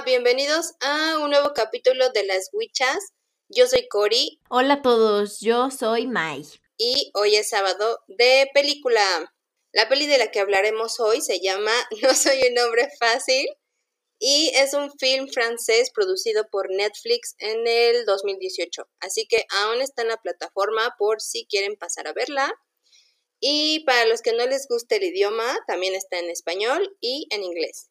Hola, bienvenidos a un nuevo capítulo de Las Wichas. Yo soy Cori. Hola a todos, yo soy Mai. Y hoy es sábado de película. La peli de la que hablaremos hoy se llama No soy un hombre fácil y es un film francés producido por Netflix en el 2018. Así que aún está en la plataforma por si quieren pasar a verla. Y para los que no les guste el idioma, también está en español y en inglés.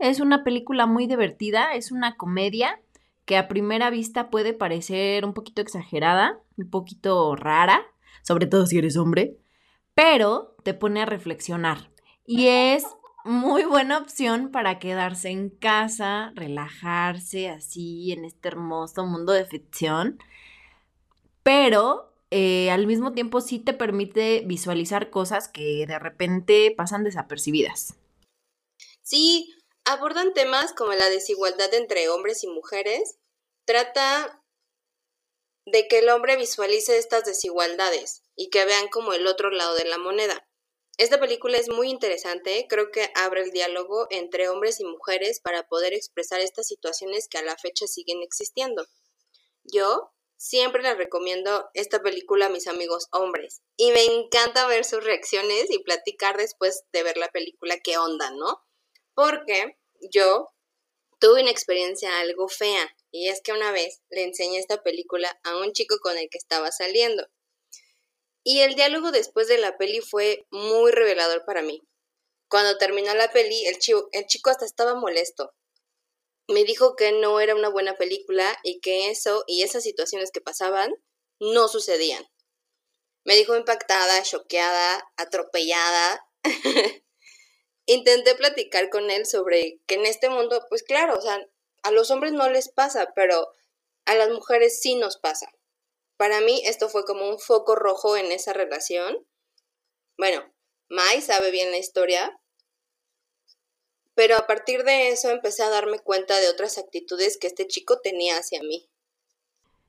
Es una película muy divertida, es una comedia que a primera vista puede parecer un poquito exagerada, un poquito rara, sobre todo si eres hombre, pero te pone a reflexionar. Y es muy buena opción para quedarse en casa, relajarse así en este hermoso mundo de ficción, pero eh, al mismo tiempo sí te permite visualizar cosas que de repente pasan desapercibidas. Sí, abordan temas como la desigualdad entre hombres y mujeres, trata de que el hombre visualice estas desigualdades y que vean como el otro lado de la moneda. Esta película es muy interesante, creo que abre el diálogo entre hombres y mujeres para poder expresar estas situaciones que a la fecha siguen existiendo. Yo siempre les recomiendo esta película a mis amigos hombres y me encanta ver sus reacciones y platicar después de ver la película qué onda, ¿no? Porque yo tuve una experiencia algo fea y es que una vez le enseñé esta película a un chico con el que estaba saliendo. Y el diálogo después de la peli fue muy revelador para mí. Cuando terminó la peli, el chico, el chico hasta estaba molesto. Me dijo que no era una buena película y que eso y esas situaciones que pasaban no sucedían. Me dijo impactada, choqueada, atropellada. intenté platicar con él sobre que en este mundo, pues claro, o sea, a los hombres no les pasa, pero a las mujeres sí nos pasa. Para mí esto fue como un foco rojo en esa relación. Bueno, Mai sabe bien la historia, pero a partir de eso empecé a darme cuenta de otras actitudes que este chico tenía hacia mí.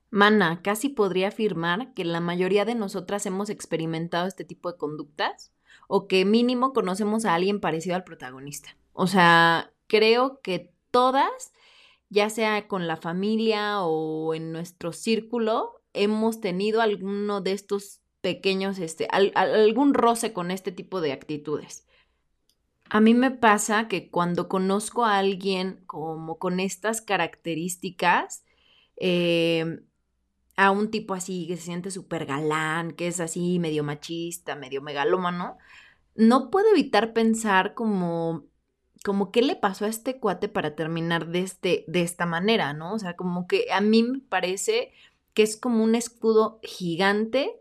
Mana, casi podría afirmar que la mayoría de nosotras hemos experimentado este tipo de conductas o que mínimo conocemos a alguien parecido al protagonista. O sea, creo que todas, ya sea con la familia o en nuestro círculo, hemos tenido alguno de estos pequeños, este, algún roce con este tipo de actitudes. A mí me pasa que cuando conozco a alguien como con estas características, eh, a un tipo así que se siente súper galán, que es así medio machista, medio megalómano, no puedo evitar pensar como, como qué le pasó a este cuate para terminar de, este, de esta manera, ¿no? O sea, como que a mí me parece que es como un escudo gigante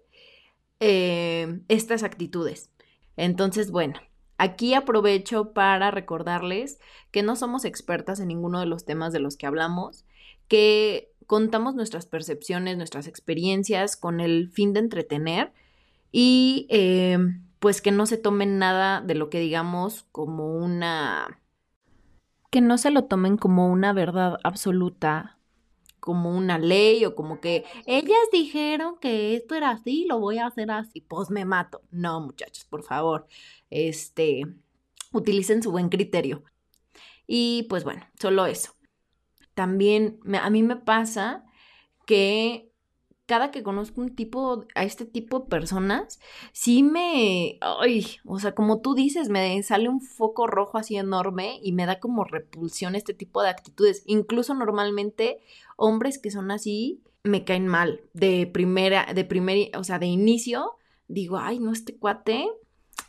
eh, estas actitudes. Entonces, bueno, aquí aprovecho para recordarles que no somos expertas en ninguno de los temas de los que hablamos, que contamos nuestras percepciones, nuestras experiencias con el fin de entretener y eh, pues que no se tomen nada de lo que digamos como una... que no se lo tomen como una verdad absoluta, como una ley o como que ellas dijeron que esto era así, lo voy a hacer así, pues me mato. No, muchachos, por favor, este, utilicen su buen criterio. Y pues bueno, solo eso también a mí me pasa que cada que conozco un tipo, a este tipo de personas, sí me, ay, o sea, como tú dices, me sale un foco rojo así enorme y me da como repulsión este tipo de actitudes. Incluso normalmente hombres que son así me caen mal. De primera, de primer, o sea, de inicio, digo, ay, no, este cuate,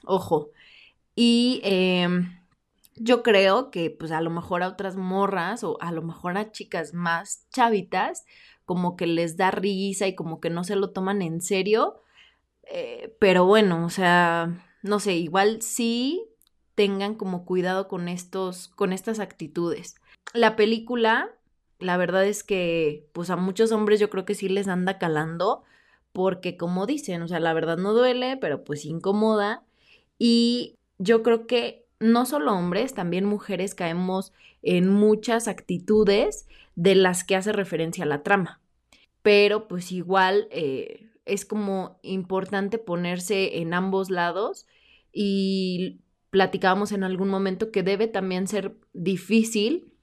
ojo. Y eh, yo creo que pues a lo mejor a otras morras o a lo mejor a chicas más chavitas como que les da risa y como que no se lo toman en serio, eh, pero bueno, o sea, no sé, igual sí tengan como cuidado con estos, con estas actitudes. La película, la verdad es que pues a muchos hombres yo creo que sí les anda calando porque como dicen, o sea, la verdad no duele, pero pues incomoda y yo creo que no solo hombres, también mujeres caemos en muchas actitudes de las que hace referencia la trama. Pero pues igual eh, es como importante ponerse en ambos lados y platicábamos en algún momento que debe también ser difícil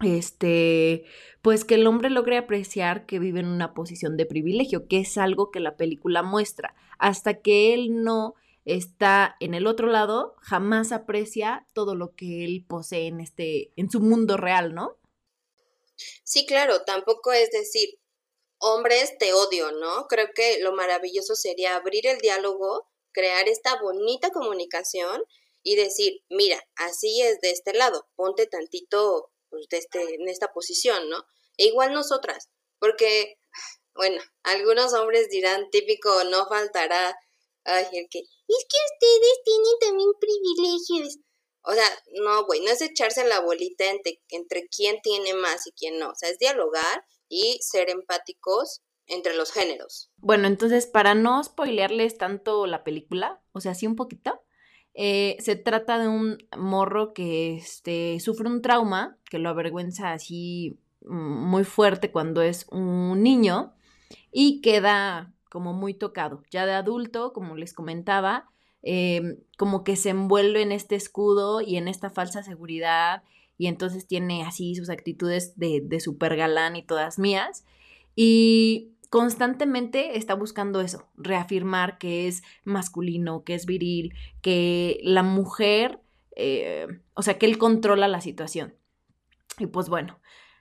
este, pues que el hombre logre apreciar que vive en una posición de privilegio, que es algo que la película muestra. Hasta que él no está en el otro lado, jamás aprecia todo lo que él posee en este, en su mundo real, ¿no? Sí, claro, tampoco es decir, hombres te odio, ¿no? Creo que lo maravilloso sería abrir el diálogo, crear esta bonita comunicación y decir, mira, así es de este lado, ponte tantito pues, de este, en esta posición, ¿no? E igual nosotras, porque, bueno, algunos hombres dirán, típico, no faltará, ay, el que, es que ustedes tienen también privilegios. O sea, no, güey, no es echarse la bolita entre, entre quién tiene más y quién no. O sea, es dialogar y ser empáticos entre los géneros. Bueno, entonces, para no spoilearles tanto la película, o sea, sí un poquito, eh, se trata de un morro que este, sufre un trauma, que lo avergüenza así mm, muy fuerte cuando es un niño y queda como muy tocado. Ya de adulto, como les comentaba, em, como que se envuelve en este escudo y en esta falsa seguridad y entonces tiene así sus actitudes de, de super galán y todas mías. Y constantemente está buscando eso, reafirmar que es masculino, que es viril, que la mujer, eh, o sea, que él controla la situación. Y pues bueno,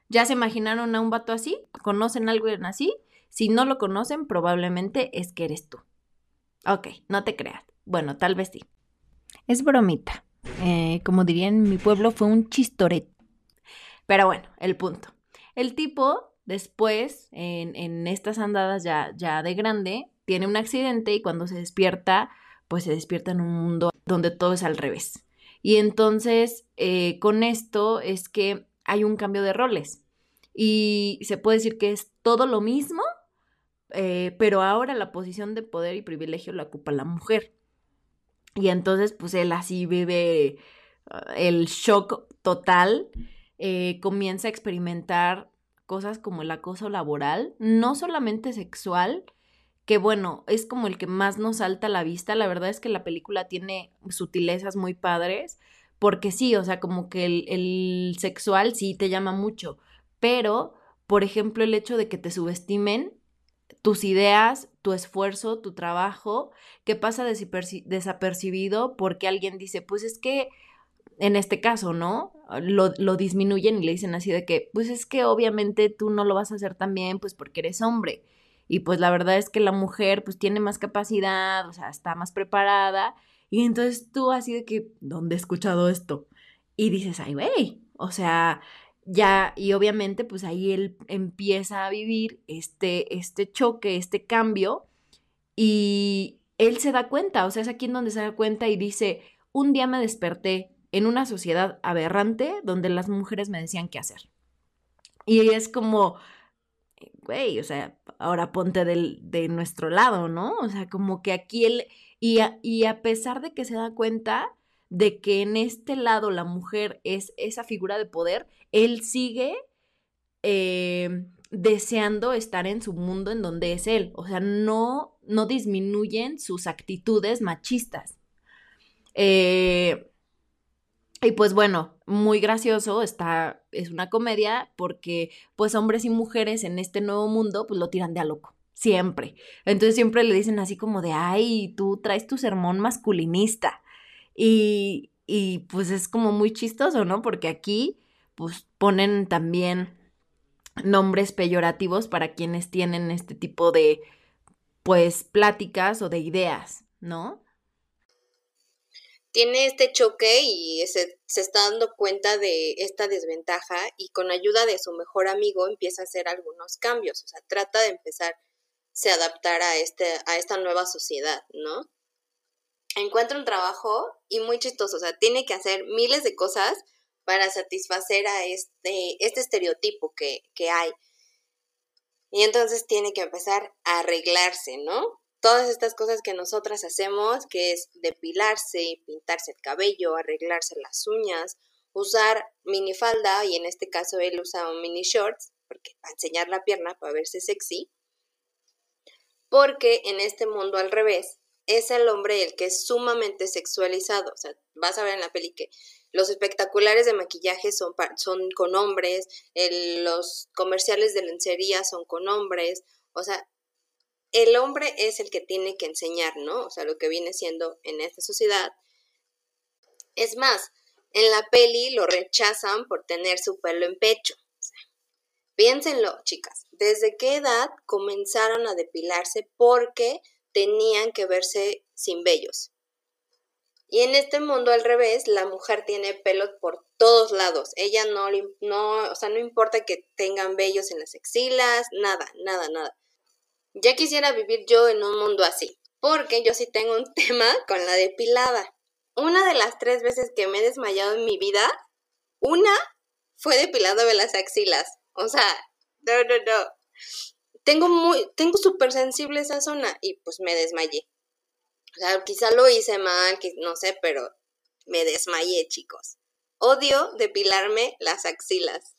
ya se imaginaron a un vato así, conocen algo así, si no lo conocen, probablemente es que eres tú. Ok, no te creas. Bueno, tal vez sí. Es bromita. Eh, como dirían en mi pueblo, fue un chistoret. Pero bueno, el punto. El tipo Después, en, estas andadas ya, ya de grande, tiene un accidente y cuando se despierta, pues se despierta en un mundo donde todo es al revés. Y entonces, eh, con esto es que hay un cambio de roles. Y se puede decir que es todo lo mismo, eh, pero ahora la posición de poder y privilegio la ocupa la mujer. Y entonces, pues él así vive ah, el shock total, eh, comienza a experimentar cosas como el acoso laboral, no solamente sexual, que bueno, es como el que más nos salta a la vista. La verdad es que la película tiene sutilezas muy padres, porque sí, o sea, como que el, el sexual sí te llama mucho, pero, por ejemplo, el hecho de que te subestimen tus ideas, tu esfuerzo, tu trabajo, que pasa desapercibido porque alguien dice, pues es que en este caso, ¿no? Lo, lo, disminuyen y le dicen así de que, pues es que obviamente tú no lo vas a hacer tan bien, pues porque eres hombre. Y pues la verdad es que la mujer pues tiene más capacidad, o sea, está más preparada. Y entonces tú así de que, ¿dónde he escuchado esto? Y dices, ay, güey, o sea, ya, y obviamente pues ahí él empieza a vivir este, este choque, este cambio, y él se da cuenta, o sea, es aquí en donde se da cuenta y dice, un día me desperté en una sociedad aberrante donde las mujeres me decían qué hacer. Y es como, güey, o sea, ahora ponte del, de nuestro lado, ¿no? O sea, como que aquí él, y a, y a pesar de que se da cuenta de que en este lado la mujer es esa figura de poder, él sigue eh, deseando estar en su mundo en donde es él. O sea, no, no disminuyen sus actitudes machistas. Eh, y pues bueno, muy gracioso, está, es una comedia porque pues hombres y mujeres en este nuevo mundo pues lo tiran de a loco, siempre. Entonces siempre le dicen así como de, ay, tú traes tu sermón masculinista. Y, y pues es como muy chistoso, ¿no? Porque aquí pues ponen también nombres peyorativos para quienes tienen este tipo de pues pláticas o de ideas, ¿no? tiene este choque y se, está dando cuenta de esta desventaja y con ayuda de su mejor amigo empieza a hacer algunos cambios, o sea, trata de empezar se adaptar a, este, a esta nueva sociedad, ¿no? Encuentra un trabajo y muy chistoso, o sea, tiene que hacer miles de cosas para satisfacer a este, este estereotipo que, que hay. Y entonces tiene que empezar a arreglarse, ¿no? todas estas cosas que nosotras hacemos, que es depilarse, pintarse el cabello, arreglarse las uñas, usar minifalda, y en este caso él usa mini shorts, porque para enseñar la pierna, para verse sexy, porque en este mundo al revés, es el hombre el que es sumamente sexualizado. O sea, vas a ver en la peli que los espectaculares de maquillaje son, con hombres, los comerciales de lencería son con hombres, o sea, el hombre es el que tiene que enseñar, ¿no? O sea, lo que viene siendo en esta sociedad. Es más, en la peli lo rechazan por tener su pelo en pecho. piénsenlo, chicas, ¿desde qué edad comenzaron a depilarse porque tenían que verse sin vellos? Y en este mundo al revés, la mujer tiene pelos por todos lados. Ella no, no, o sea, no importa que tengan vellos en las axilas, nada, nada, nada. Ya quisiera vivir yo en un mundo así, porque yo sí tengo un tema con la depilada. Una de las tres veces que me he desmayado en mi vida, una fue depilado de las axilas. O sea, no, no, no. Tengo muy, tengo súper sensible esa zona y pues me desmayé. O sea, quizá lo hice mal, no sé, pero me desmayé, chicos. Odio depilarme las axilas.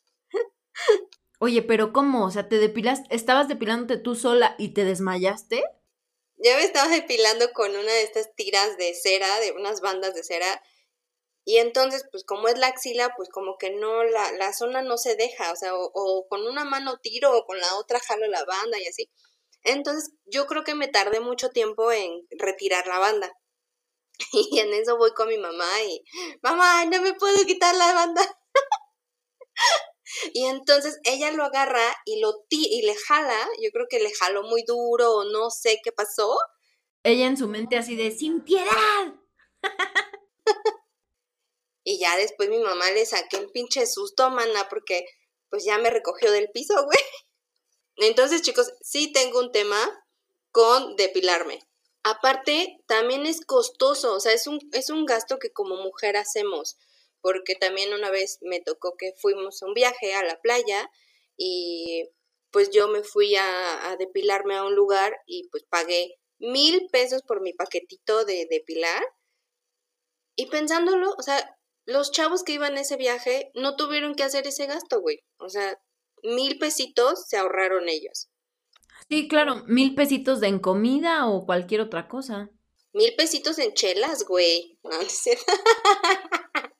Oye, pero ¿cómo? O sea, ¿te depilas, estabas depilándote tú sola y te desmayaste? Yo me estaba depilando con una de estas tiras de cera, de unas bandas de cera. Y entonces, pues como es la axila, pues como que no, la, la zona no se deja, o sea, o, o, con una mano tiro o con la otra jalo la banda y así. Entonces, yo creo que me tardé mucho tiempo en retirar la banda. Y en eso voy con mi mamá y, mamá, no me puedo quitar la banda. y entonces ella lo agarra y lo y le jala, yo creo que le jaló muy duro o no sé qué pasó. Ella en su mente así de, sin piedad. y ya después mi mamá le saqué un pinche susto, mana, porque pues ya me recogió del piso, güey. Entonces, chicos, sí tengo un tema con depilarme. Aparte, también es costoso, o sea, es un, es un gasto que como mujer hacemos, porque también una vez me tocó que fuimos a un viaje a la playa y pues yo me fui a, a depilarme a un lugar y pues pagué mil pesos por mi paquetito de depilar. Y pensándolo, o sea, los chavos que iban a ese viaje no tuvieron que hacer ese gasto, güey. O sea, mil pesitos se ahorraron ellos. Sí, claro, mil pesitos de en comida o cualquier otra cosa. Mil pesitos en chelas, güey.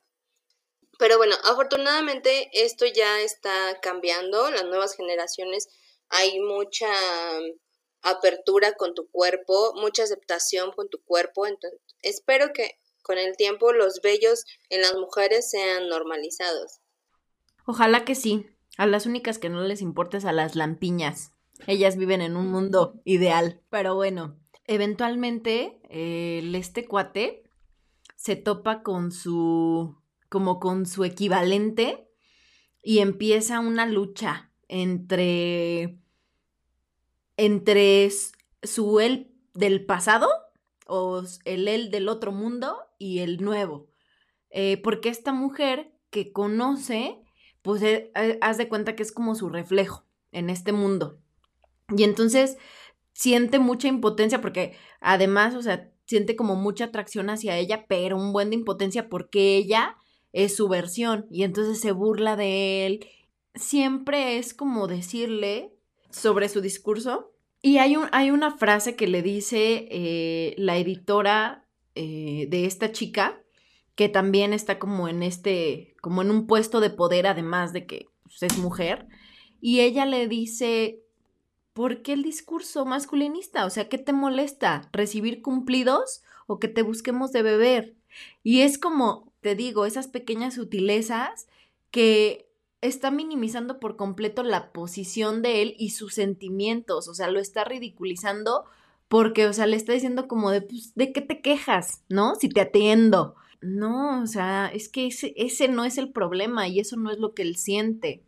Pero bueno, afortunadamente esto ya está cambiando. Las nuevas generaciones hay mucha apertura con tu cuerpo, mucha aceptación con tu cuerpo. Entonces, espero que con el tiempo los vellos en las mujeres sean normalizados. Ojalá que sí. A las únicas que no les importa es a las lampiñas. Ellas viven en un mundo ideal. Pero bueno, eventualmente el este cuate se topa con su como con su equivalente y empieza una lucha entre entre su él del pasado o el él del otro mundo y el nuevo. Eh, porque esta mujer que conoce pues eh, eh, haz de cuenta que es como su reflejo en este mundo. Y entonces siente mucha impotencia porque además, o sea, siente como mucha atracción hacia ella, pero un buen de impotencia porque ella es su versión y entonces se burla de él. Siempre es como decirle sobre su discurso. Y hay, un, hay una frase que le dice la editora de esta chica, que también está como en este, como en un puesto de poder, además de que pues, es mujer, y ella le dice, ¿por qué el discurso masculinista? O sea, ¿qué te molesta? ¿Recibir cumplidos o que te busquemos de beber? Y es como, te digo, esas pequeñas sutilezas que está minimizando por completo la posición de él y sus sentimientos, o sea, lo está ridiculizando porque, o sea, le está diciendo como de, pues, ¿de qué te quejas? ¿No? Si te atiendo. No, o sea, es que ese, no es el problema y eso no es lo que él siente.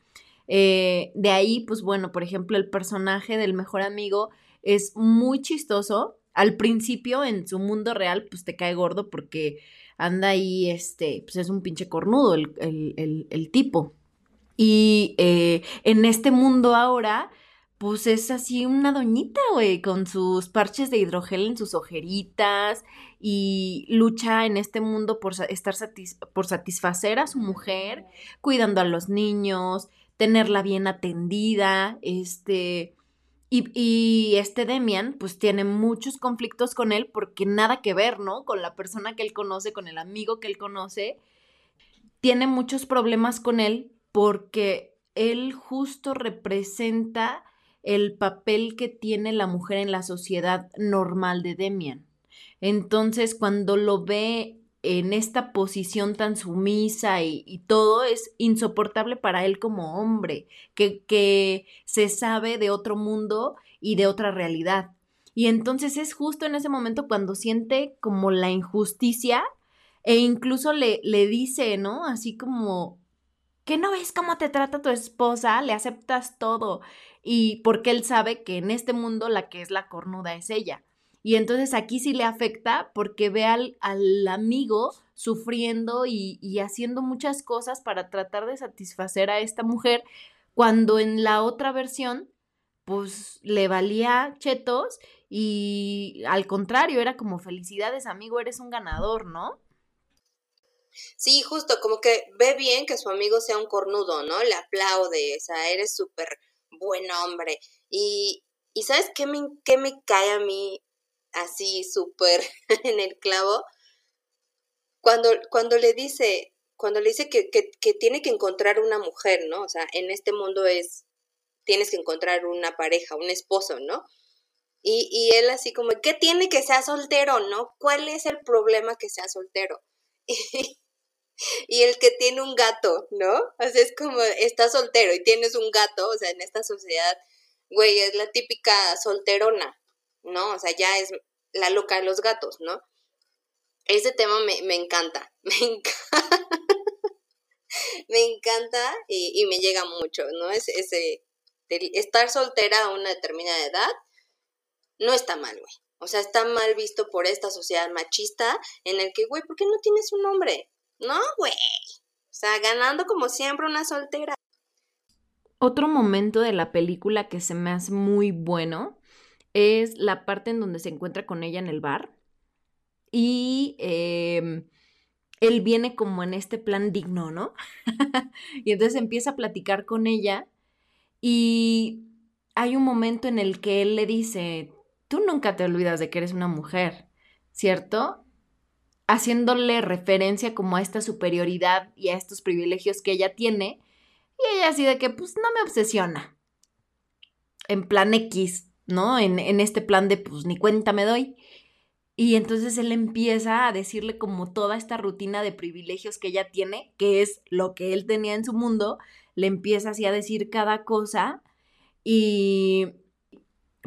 Eh, de ahí, pues bueno, por ejemplo, el personaje del mejor amigo es muy chistoso. Al principio, en su mundo real, pues te cae gordo porque anda ahí, este, pues es un pinche cornudo el, el, el, tipo. Y eh, en este mundo ahora, pues es así una doñita, güey, con sus parches de hidrogel en sus ojeritas y lucha en este mundo por estar por satisfacer a su mujer, cuidando a los niños, tenerla bien atendida, este Y, y, este Demian, pues tiene muchos conflictos con él porque nada que ver, ¿no? Con la persona que él conoce, con el amigo que él conoce. Tiene muchos problemas con él porque él justo representa el papel que tiene la mujer en la sociedad normal de Demian. Entonces, cuando lo ve en esta posición tan sumisa y, todo es insoportable para él como hombre, que, que se sabe de otro mundo y de otra realidad. Y entonces es justo en ese momento cuando siente como la injusticia e incluso le, le dice, ¿no? Así como, ¿qué no ves cómo te trata tu esposa? Le aceptas todo. Y porque él sabe que en este mundo la que es la cornuda es ella. Y entonces aquí sí le afecta porque ve al, amigo sufriendo y, y, haciendo muchas cosas para tratar de satisfacer a esta mujer, cuando en la otra versión, pues le valía chetos y al contrario, era como felicidades amigo, eres un ganador, ¿no? Sí, justo, como que ve bien que su amigo sea un cornudo, ¿no? Le aplaude, o sea, eres súper buen hombre. Y, y ¿sabes qué me, qué me cae a mí así súper en el clavo, cuando, cuando le dice, cuando le dice que, que, tiene que encontrar una mujer, ¿no? O sea, en este mundo es, tienes que encontrar una pareja, un esposo, ¿no? Y, y él así como, ¿qué tiene que sea soltero, no? ¿Cuál es el problema que sea soltero? Y, el que tiene un gato, ¿no? O sea, es como, estás soltero y tienes un gato, o sea, en esta sociedad, güey, es la típica solterona, ¿no? O sea, ya es la loca de los gatos, ¿no? Ese tema me, me encanta, me encanta, me encanta y, y, me llega mucho, ¿no? Es, ese, estar soltera a una determinada edad no está mal, güey. O sea, está mal visto por esta sociedad machista en el que, güey, ¿por qué no tienes un hombre? No, güey. O sea, ganando como siempre una soltera. Otro momento de la película que se me hace muy bueno es la parte en donde se encuentra con ella en el bar y em, él viene como en este plan digno, ¿no? y entonces empieza a platicar con ella y hay un momento en el que él le dice, tú nunca te olvidas de que eres una mujer, ¿cierto? Haciéndole referencia como a esta superioridad y a estos privilegios que ella tiene. Y ella así de que, pues no me obsesiona. En plan X, ¿no? En, en este plan de, pues ni cuenta me doy. Y entonces él empieza a decirle como toda esta rutina de privilegios que ella tiene, que es lo que él tenía en su mundo, le empieza así a decir cada cosa y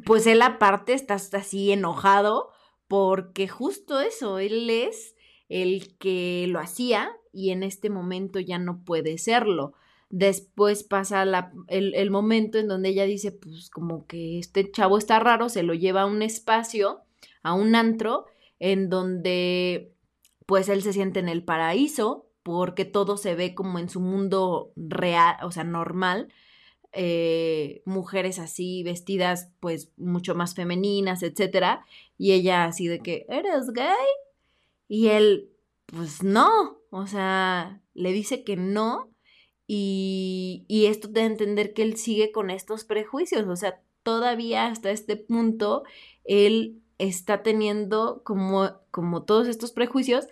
pues él aparte está así enojado porque justo eso, él es el que lo hacía y en este momento ya no puede serlo. Después pasa el, momento en donde ella dice, pues como que este chavo está raro, se lo lleva a un espacio, a un antro, en donde pues él se siente en el paraíso, porque todo se ve como en su mundo real, o sea, normal. Eh, mujeres así vestidas pues mucho más femeninas, etcétera, y ella así de que, ¿eres gay? Y él, pues no, o sea, le dice que no, y, esto te da a entender que él sigue con estos prejuicios, o sea, todavía hasta este punto él está teniendo como, como todos estos prejuicios,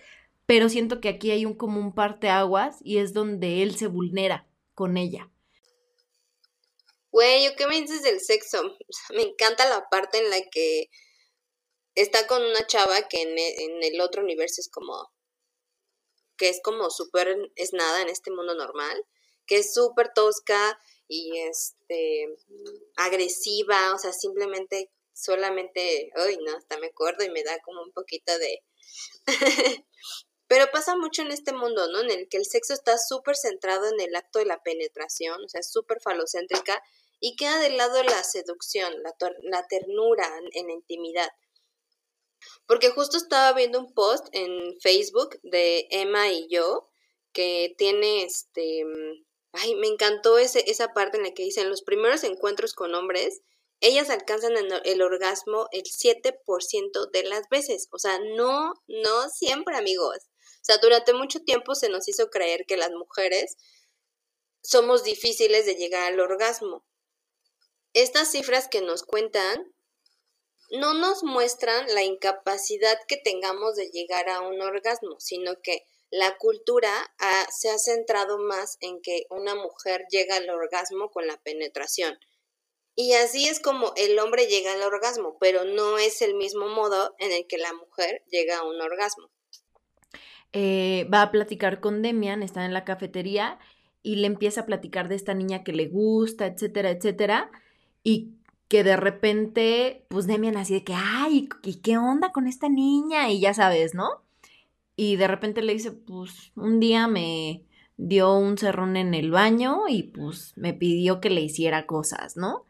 pero siento que aquí hay un como un parteaguas y es donde él se vulnera con ella. Güey, ¿qué me dices del sexo? Me encanta la parte en la que está con una chava que en e, en el otro universo es como que es como súper es nada en este mundo normal que es súper tosca y este agresiva, o sea, simplemente solamente, ay, no, hasta me acuerdo y me da como un poquito de Pero pasa mucho en este mundo, ¿no? En el que el sexo está súper centrado en el acto de la penetración, o sea, súper falocéntrica, y queda de lado la seducción, la, la ternura en la intimidad. Porque justo estaba viendo un post en Facebook de Emma y yo, que tiene este Ay, me encantó ese, esa parte en la que dicen los primeros encuentros con hombres, ellas alcanzan el, orgasmo el 7% de las veces. O sea, no, no siempre, amigos. O sea, durante mucho tiempo se nos hizo creer que las mujeres somos difíciles de llegar al orgasmo. estas cifras que nos cuentan no nos muestran la incapacidad que tengamos de llegar a un orgasmo, sino que la cultura se ha centrado más en que una mujer llega al orgasmo con la penetración. Y así es como el hombre llega al orgasmo, pero no es el mismo modo en el que la mujer llega a un orgasmo. Eh, va a platicar con Demian, está en la cafetería y le empieza a platicar de esta niña que le gusta, etcétera, etcétera. Y que de repente, pues Demian así de que, ay, ¿y qué onda con esta niña? Y ya sabes, ¿no? Y de repente le dice, pues un día me dio un cerrón en el baño y pues me pidió que le hiciera cosas, ¿no?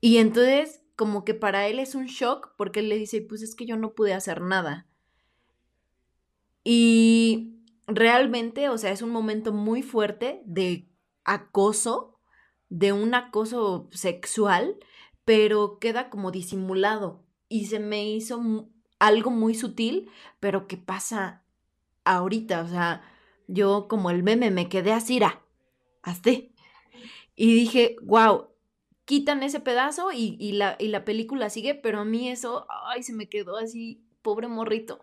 Y entonces, como que para él es un shock porque él le dice, pues es que yo no pude hacer nada. Y realmente, o sea, es un momento muy fuerte de acoso, de un acoso sexual pero queda como disimulado y se me hizo algo muy sutil, pero que pasa ahorita, o sea, yo como el meme me quedé así, así. Y dije, wow, quitan ese pedazo y, la, y la película sigue, pero a mí eso, ay, se me quedó así, pobre morrito.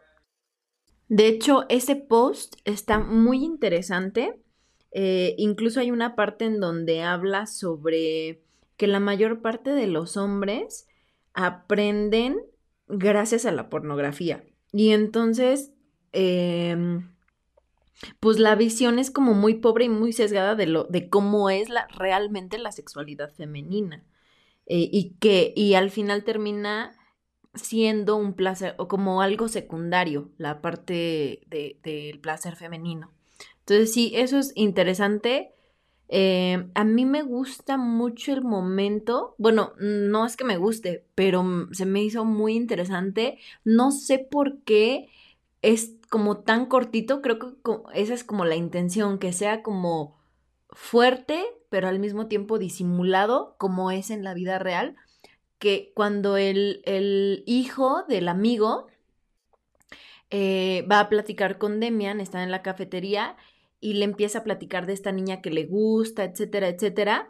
De hecho, ese post está muy interesante. Eh, incluso hay una parte en donde habla sobre que la mayor parte de los hombres aprenden gracias a la pornografía. Y entonces, em, pues la visión es como muy pobre y muy sesgada de, lo, de cómo es la, realmente la sexualidad femenina. Eh, y que, y al final termina siendo un placer o como algo secundario, la parte del placer femenino. Entonces sí, eso es interesante eh, a mí me gusta mucho el momento, bueno, no es que me guste, pero se me hizo muy interesante. No sé por qué es como tan cortito, creo que esa es como la intención, que sea como fuerte, pero al mismo tiempo disimulado, como es en la vida real, que cuando el, hijo del amigo eh, va a platicar con Demian, está en la cafetería y le empieza a platicar de esta niña que le gusta, etcétera, etcétera,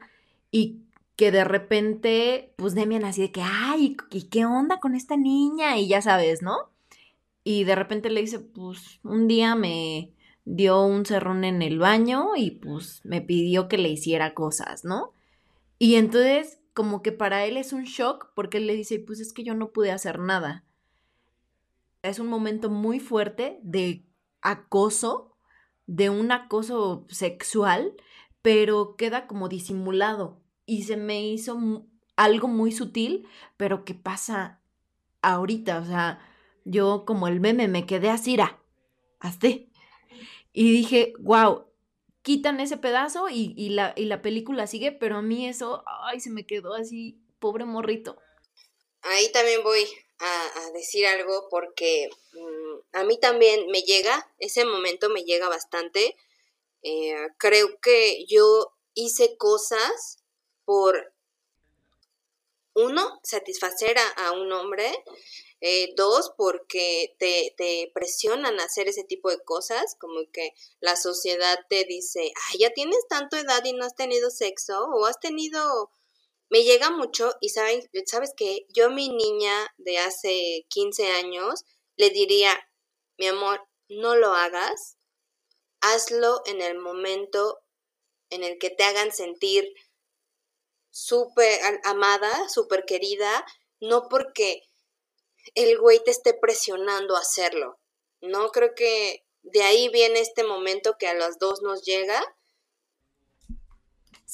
y que de repente, pues Demian así de que, ay, ¿y qué onda con esta niña? Y ya sabes, ¿no? Y de repente le dice, pues un día me dio un cerrón en el baño y pues me pidió que le hiciera cosas, ¿no? Y entonces, como que para él es un shock porque él le dice, pues es que yo no pude hacer nada. Es un momento muy fuerte de acoso de un acoso sexual, pero queda como disimulado y se me hizo algo muy sutil, pero que pasa ahorita, o sea, yo como el meme me quedé así, así. Y dije, wow, quitan ese pedazo y, la, y la película sigue, pero a mí eso, ay, se me quedó así, pobre morrito. Ahí también voy a, decir algo porque mm, a mí también me llega, ese momento me llega bastante. Eh, creo que yo hice cosas por, uno, satisfacer a, un hombre, eh, dos, porque te, te, presionan a hacer ese tipo de cosas, como que la sociedad te dice, ay, ya tienes tanto edad y no has tenido sexo, o has tenido me llega mucho y saben, sabes que yo mi niña de hace 15 años le diría, mi amor, no lo hagas, hazlo en el momento en el que te hagan sentir súper amada, súper querida, no porque el güey te esté presionando a hacerlo. No creo que de ahí viene este momento que a las dos nos llega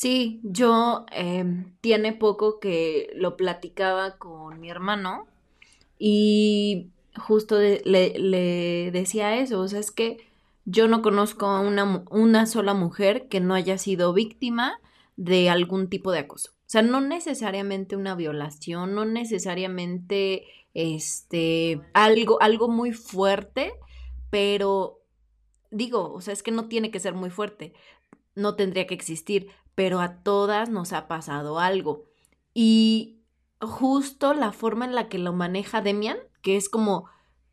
Sí, yo em, tiene poco que lo platicaba con mi hermano y justo le, decía eso, o sea, es que yo no conozco a una, una sola mujer que no haya sido víctima de algún tipo de acoso. O sea, no necesariamente una violación, no necesariamente este algo, algo muy fuerte, pero digo, o sea, es que no tiene que ser muy fuerte, no tendría que existir, pero a todas nos ha pasado algo. Y justo la forma en la que lo maneja Demian, que es como,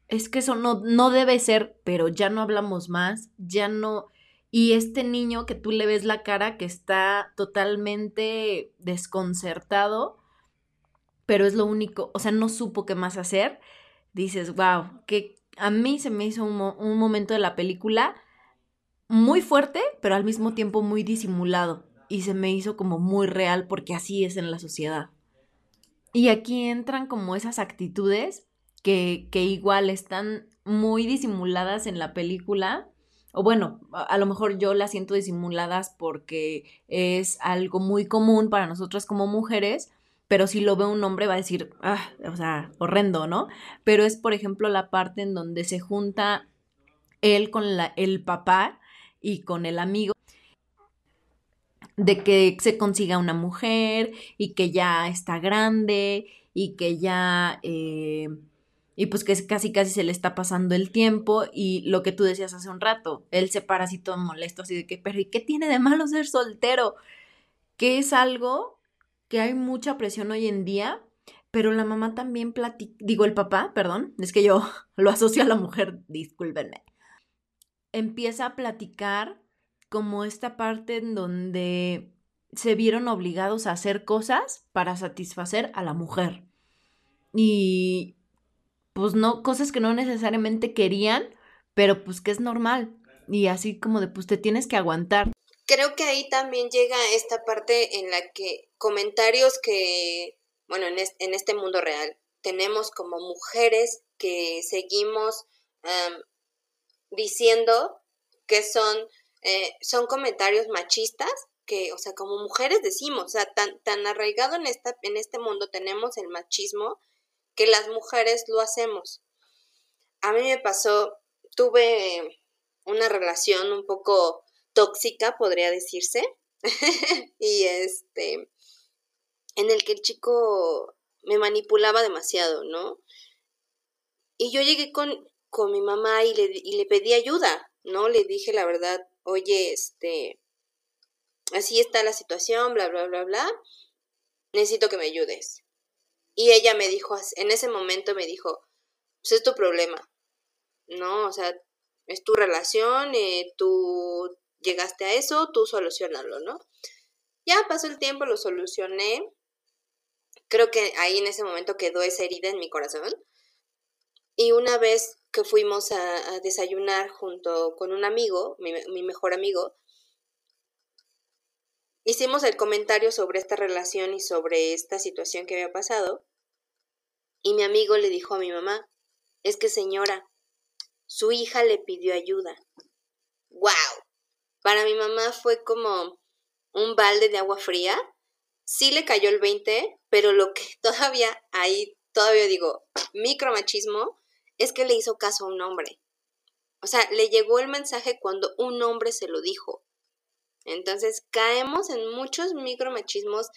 es que eso no, no debe ser, pero ya no hablamos más, ya no... Y este niño que tú le ves la cara que está totalmente desconcertado, pero es lo único, o sea, no supo qué más hacer, dices, wow, que a mí se me hizo un, un momento de la película muy fuerte, pero al mismo tiempo muy disimulado. Y se me hizo como muy real porque así es en la sociedad. Y aquí entran como esas actitudes que, que igual están muy disimuladas en la película. O bueno, a, lo mejor yo las siento disimuladas porque es algo muy común para nosotras como mujeres, pero si lo ve un hombre va a decir, ah, o sea, horrendo, ¿no? Pero es, por ejemplo, la parte en donde se junta él con la, el papá y con el amigo de que se consiga una mujer y que ya está grande y que ya eh, y pues que casi casi se le está pasando el tiempo y lo que tú decías hace un rato, él se para así todo molesto, así de que, pero ¿y qué tiene de malo ser soltero? Que es algo que hay mucha presión hoy en día, pero la mamá también platica, digo el papá, perdón, es que yo lo asocio a la mujer, discúlpenme empieza a platicar como esta parte en donde se vieron obligados a hacer cosas para satisfacer a la mujer. Y pues no, cosas que no necesariamente querían, pero pues que es normal. Y así como de pues te tienes que aguantar. Creo que ahí también llega esta parte en la que comentarios que, bueno, en, en este mundo real, tenemos como mujeres que seguimos diciendo que son, eh, son comentarios machistas que, o sea, como mujeres decimos, o sea, tan, tan arraigado en, esta, en este mundo tenemos el machismo que las mujeres lo hacemos. A mí me pasó, tuve una relación un poco tóxica, podría decirse, y este, en el que el chico me manipulaba demasiado, ¿no? Y yo llegué con, con mi mamá y le, y le pedí ayuda, ¿no? Le dije la verdad, oye, este, así está la situación, bla, bla, bla, bla, necesito que me ayudes. Y ella me dijo, en ese momento me dijo, pues es tu problema, ¿no? O sea, es tu relación, eh, tú llegaste a eso, tú solucionalo, ¿no? Ya pasó el tiempo, lo solucioné. Creo que ahí en ese momento quedó esa herida en mi corazón. Y una vez que fuimos a, desayunar junto con un amigo, mi, mejor amigo, hicimos el comentario sobre esta relación y sobre esta situación que había pasado. Y mi amigo le dijo a mi mamá, es que señora, su hija le pidió ayuda. ¡Wow! Para mi mamá fue como un balde de agua fría. Sí le cayó el 20, pero lo que todavía ahí, todavía digo, micromachismo, es que le hizo caso a un hombre. O sea, le llegó el mensaje cuando un hombre se lo dijo. Entonces caemos en muchos micromachismos,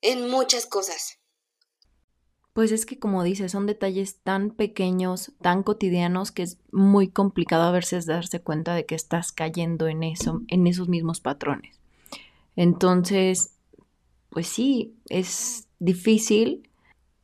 en muchas cosas. Pues es que como dices, son detalles tan pequeños, tan cotidianos, que es muy complicado a veces darse cuenta de que estás cayendo en eso, en esos mismos patrones. Entonces, pues sí, es difícil.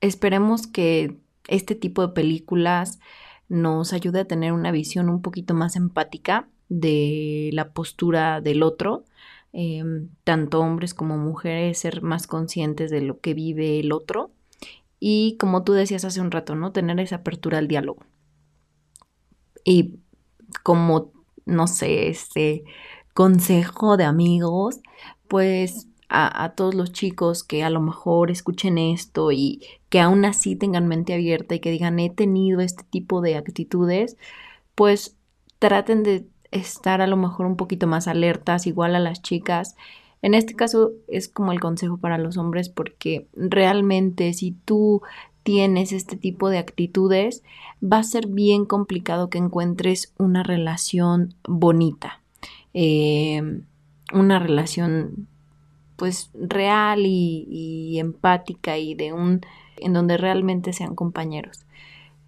Esperemos que este tipo de películas nos ayuda a tener una visión un poquito más empática de la postura del otro, em, tanto hombres como mujeres, ser más conscientes de lo que vive el otro y como tú decías hace un rato, ¿no? Tener esa apertura al diálogo. Y como, no sé, este consejo de amigos, pues a, todos los chicos que a lo mejor escuchen esto y que aún así tengan mente abierta y que digan he tenido este tipo de actitudes, pues traten de estar a lo mejor un poquito más alertas, igual a las chicas. En este caso es como el consejo para los hombres porque realmente si tú tienes este tipo de actitudes, va a ser bien complicado que encuentres una relación bonita, eh, una relación pues real y, empática y de un en donde realmente sean compañeros.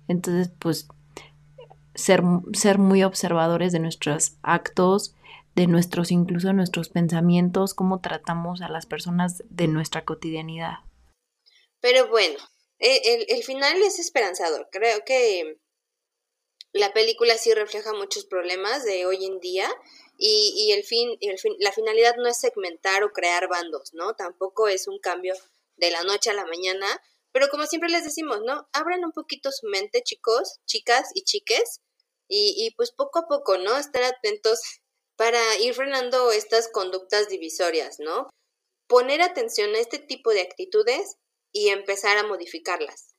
Entonces, pues ser, ser muy observadores de nuestros actos, de nuestros, incluso nuestros pensamientos, cómo tratamos a las personas de nuestra cotidianidad. Pero bueno, e, el, el final es esperanzador. Creo que la película sí refleja muchos problemas de hoy en día y, el fin, el fin, la finalidad no es segmentar o crear bandos, ¿no? Tampoco es un cambio de la noche a la mañana, pero como siempre les decimos, ¿no? Abran un poquito su mente, chicos, chicas y chiques, y, y pues poco a poco, ¿no? Estar atentos para ir frenando estas conductas divisorias, ¿no? Poner atención a este tipo de actitudes y empezar a modificarlas.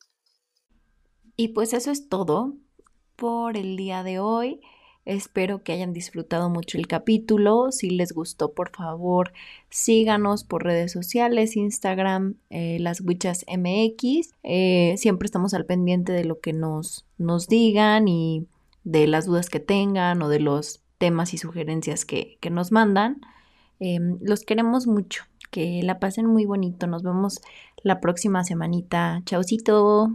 Y pues eso es todo por el día de hoy. Espero que hayan disfrutado mucho el capítulo. Si les gustó, por favor, síganos por redes sociales, Instagram, eh, las Wichas MX. Eh, siempre estamos al pendiente de lo que nos, nos digan y de las dudas que tengan o de los temas y sugerencias que, que nos mandan. Em, los queremos mucho. Que la pasen muy bonito. Nos vemos la próxima semanita. Chaucito.